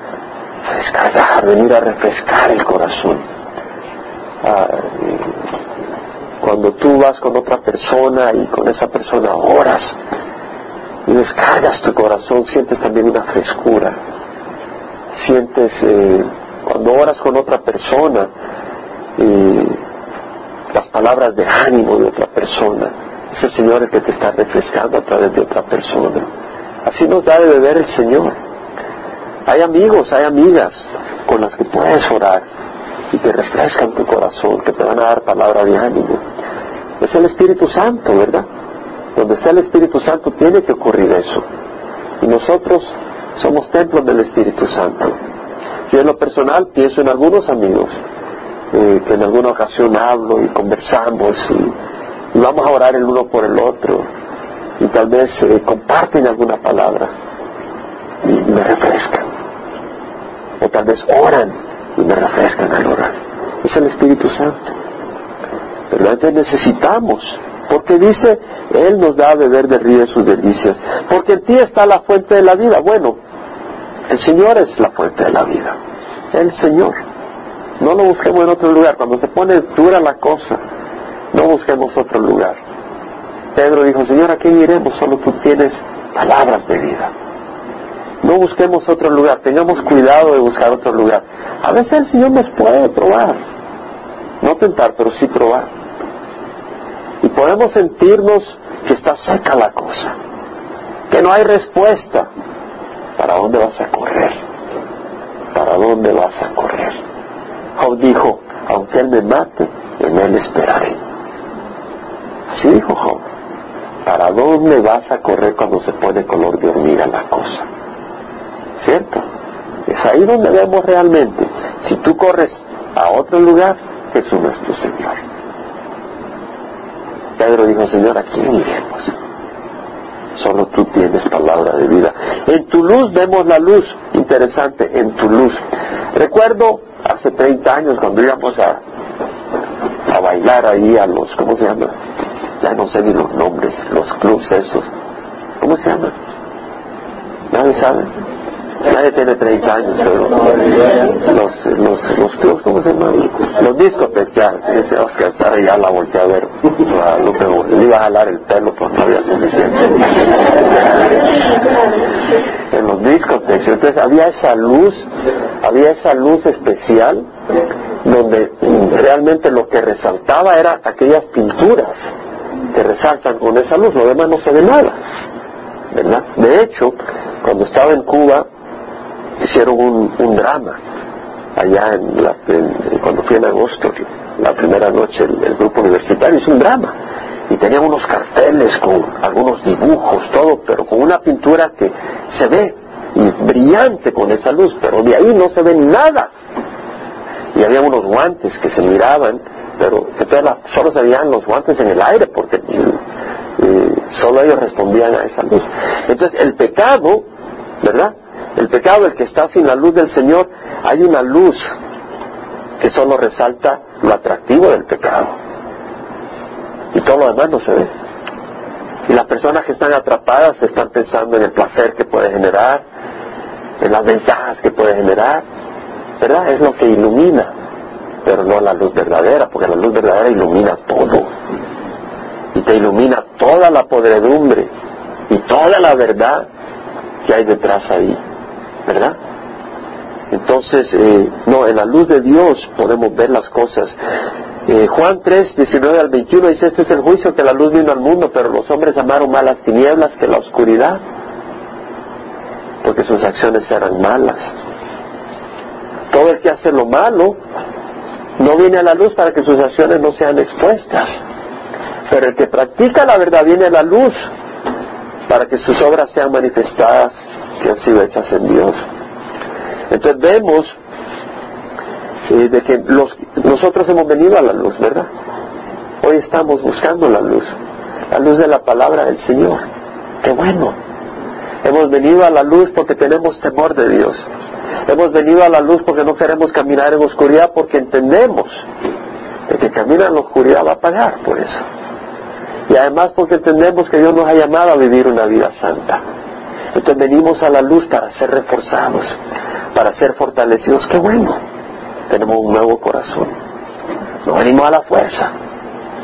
descargar, venir a refrescar el corazón. Ah, cuando tú vas con otra persona y con esa persona oras y descargas tu corazón, sientes también una frescura. Sientes, eh, cuando oras con otra persona, y las palabras de ánimo de otra persona, es el Señor el que te está refrescando a través de otra persona. Así nos da de beber el Señor. Hay amigos, hay amigas con las que puedes orar y que refrescan tu corazón, que te van a dar palabra de ánimo. Es el Espíritu Santo, ¿verdad? Donde está el Espíritu Santo tiene que ocurrir eso. Y nosotros somos templos del Espíritu Santo. Yo en lo personal pienso en algunos amigos eh, que en alguna ocasión hablo y conversamos y y vamos a orar el uno por el otro y tal vez eh, comparten alguna palabra y me refrescan o tal vez oran y me refrescan al orar es el Espíritu Santo pero entonces necesitamos porque dice Él nos da a beber de río sus delicias porque en ti está la fuente de la vida bueno el Señor es la fuente de la vida el Señor no lo busquemos en otro lugar cuando se pone dura la cosa no busquemos otro lugar. Pedro dijo, Señor, ¿a quién iremos? Solo tú tienes palabras de vida. No busquemos otro lugar, tengamos cuidado de buscar otro lugar. A veces el Señor nos puede probar, no tentar, pero sí probar. Y podemos sentirnos que está seca la cosa, que no hay respuesta. ¿Para dónde vas a correr? ¿Para dónde vas a correr? Job dijo, aunque Él me mate, en Él esperaré. Así dijo Job. ¿Para dónde vas a correr cuando se pone color de hormiga la cosa? ¿Cierto? Es ahí donde vemos realmente. Si tú corres a otro lugar, Jesús no es tu Señor. Pedro dijo, Señor, ¿a quién iremos? Solo tú tienes palabra de vida. En tu luz vemos la luz. Interesante, en tu luz. Recuerdo hace 30 años cuando íbamos a, a bailar ahí a los, ¿cómo se llama? ya no sé ni los nombres, los clubs esos, ¿cómo se llaman? Nadie sabe. Nadie tiene 30 años, pero los, los, los clubs, ¿cómo se llaman? Los discotecs ya, ese Oscar estaba ya la volteé a ver, a Lupe, le iba a jalar el pelo, pero no había suficiente. en los discotecs, entonces había esa luz, había esa luz especial, donde realmente lo que resaltaba era aquellas pinturas que resaltan con esa luz, lo demás no se ve nada. ¿verdad? De hecho, cuando estaba en Cuba, hicieron un, drama allá en, la, cuando fui en agosto, la primera noche el, grupo universitario hizo un drama y tenían unos carteles con algunos dibujos, todo, pero con una pintura que se ve y brillante con esa luz, pero de ahí no se ve nada. Y había unos guantes que se miraban, pero que solo se veían los guantes en el aire porque eh, solo ellos respondían a esa luz. Entonces el pecado, ¿verdad? El pecado, el que está sin la luz del Señor, hay una luz que solo resalta lo atractivo del pecado. Y todo lo demás no se ve. Y las personas que están atrapadas están pensando en el placer que puede generar, en las ventajas que puede generar, ¿verdad? Es lo que ilumina, pero no la luz verdadera, porque la luz verdadera ilumina todo. Y te ilumina toda la podredumbre y toda la verdad que hay detrás ahí. ¿Verdad? Entonces, eh, no, en la luz de Dios podemos ver las cosas. Eh, Juan 3, 19 al 21 dice, este es el juicio que la luz vino al mundo, pero los hombres amaron más las tinieblas que la oscuridad, porque sus acciones eran malas. Todo el que hace lo malo no viene a la luz para que sus acciones no sean expuestas, pero el que practica la verdad viene a la luz para que sus obras sean manifestadas que han sido hechas en Dios. Entonces vemos eh, de que los, nosotros hemos venido a la luz, ¿verdad? Hoy estamos buscando la luz, la luz de la palabra del Señor. ¡Qué bueno! Hemos venido a la luz porque tenemos temor de Dios. Hemos venido a la luz porque no queremos caminar en oscuridad porque entendemos que que camina en la oscuridad va a pagar por eso. Y además porque entendemos que Dios nos ha llamado a vivir una vida santa. Entonces venimos a la luz para ser reforzados, para ser fortalecidos. ¡Qué bueno! Tenemos un nuevo corazón. No venimos a la fuerza,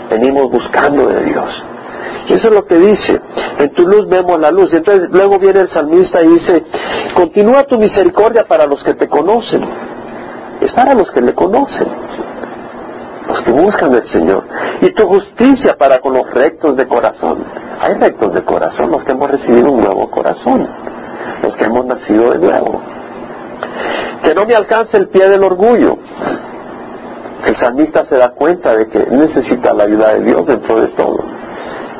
venimos buscando de Dios. Y eso es lo que dice, en tu luz vemos la luz. Entonces luego viene el salmista y dice, continúa tu misericordia para los que te conocen. Es para los que le conocen los que buscan al Señor, y tu justicia para con los rectos de corazón. Hay rectos de corazón, los que hemos recibido un nuevo corazón, los que hemos nacido de nuevo. Que no me alcance el pie del orgullo. El salmista se da cuenta de que necesita la ayuda de Dios dentro de todo.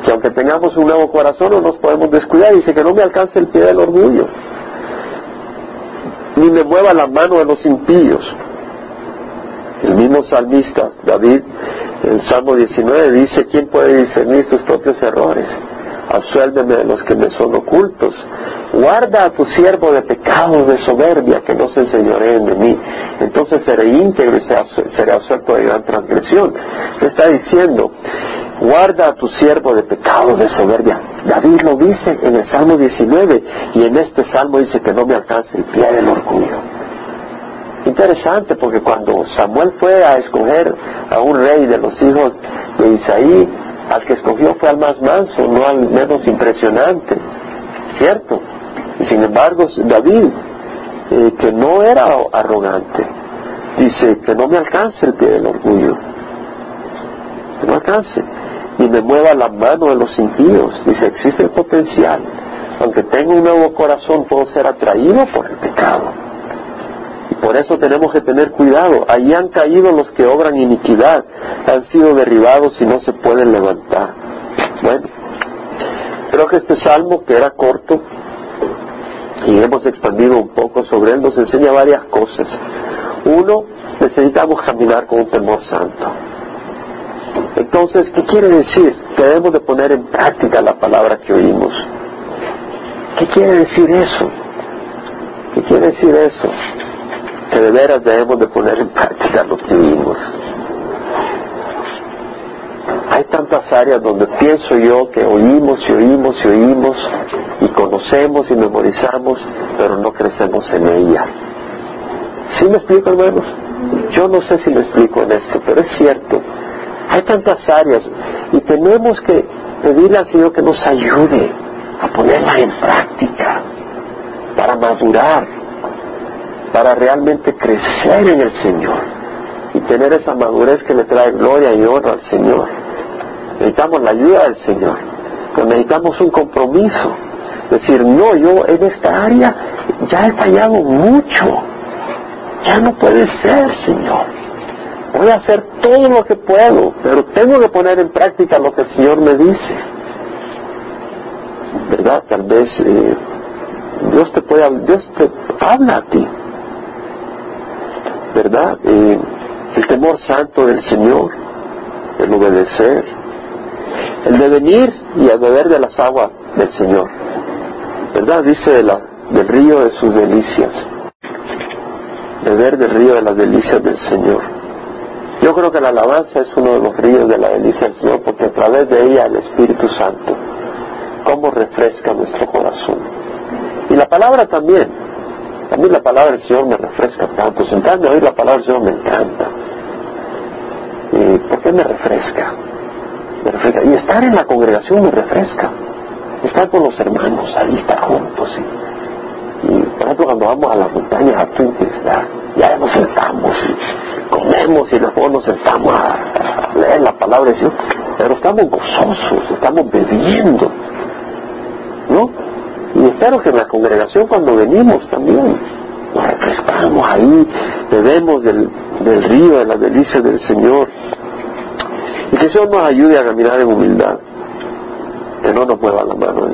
Que aunque tengamos un nuevo corazón no nos podemos descuidar. Dice que no me alcance el pie del orgullo. Ni me mueva la mano de los impíos el mismo salmista, David, en el Salmo 19 dice, ¿quién puede discernir sus propios errores? Asuélveme de los que me son ocultos. Guarda a tu siervo de pecados de soberbia, que no se enseñoreen de mí. Entonces seré íntegro y seré absuelto de gran transgresión. ¿Qué está diciendo? Guarda a tu siervo de pecados de soberbia. David lo dice en el Salmo 19 y en este Salmo dice que no me alcance el pie del orgullo. Interesante porque cuando Samuel fue a escoger a un rey de los hijos de Isaí, al que escogió fue al más manso, no al menos impresionante, ¿cierto? Y sin embargo, David, eh, que no era arrogante, dice que no me alcance el pie del orgullo, que no alcance, y me mueva la mano de los impíos, dice, existe el potencial, aunque tengo un nuevo corazón, puedo ser atraído por el pecado por eso tenemos que tener cuidado. Allí han caído los que obran iniquidad, han sido derribados y no se pueden levantar. Bueno, creo que este salmo, que era corto, y hemos expandido un poco sobre él, nos enseña varias cosas. Uno, necesitamos caminar con un temor santo. Entonces, ¿qué quiere decir? Que debemos de poner en práctica la palabra que oímos. ¿Qué quiere decir eso? ¿Qué quiere decir eso? Que de veras debemos de poner en práctica lo que vimos. Hay tantas áreas donde pienso yo que oímos y oímos y oímos y conocemos y memorizamos, pero no crecemos en ella. ¿Sí me explico, hermanos? Yo no sé si me explico en esto, pero es cierto. Hay tantas áreas y tenemos que pedirle al Señor que nos ayude a ponerla en práctica para madurar, para realmente crecer en el Señor y tener esa madurez que le trae gloria y honra al Señor. Necesitamos la ayuda del Señor, necesitamos un compromiso. Decir, no, yo en esta área ya he fallado mucho, ya no puede ser, Señor. Voy a hacer todo lo que puedo, pero tengo que poner en práctica lo que el Señor me dice. ¿Verdad? Tal vez eh, Dios te puede, Dios te habla a ti. ¿Verdad? El temor santo del Señor, el obedecer, el de venir y a beber de las aguas del Señor. ¿Verdad? Dice del río de sus delicias. Beber del río de las delicias del Señor. Yo creo que la alabanza es uno de los ríos de la delicia del Señor porque a través de ella el Espíritu Santo, cómo refresca nuestro corazón. Y la palabra también. A mí la palabra del Señor me refresca tanto. Sentarme a oír la palabra del Señor me encanta. ¿Y por qué me refresca? Me refresca. Y estar en la congregación me refresca. Estar con los hermanos, ahí estar juntos. Y, por ejemplo, cuando vamos a las montañas a Tuntes, ya nos sentamos y comemos y luego nos sentamos a leer la palabra del Señor. Pero estamos gozosos, estamos bebiendo. ¿No? Y espero que en la congregación cuando venimos también nos refrescamos ahí, bebemos del, del río de las delicias del Señor. Y que el nos ayude a caminar en humildad, que no nos mueva la mano.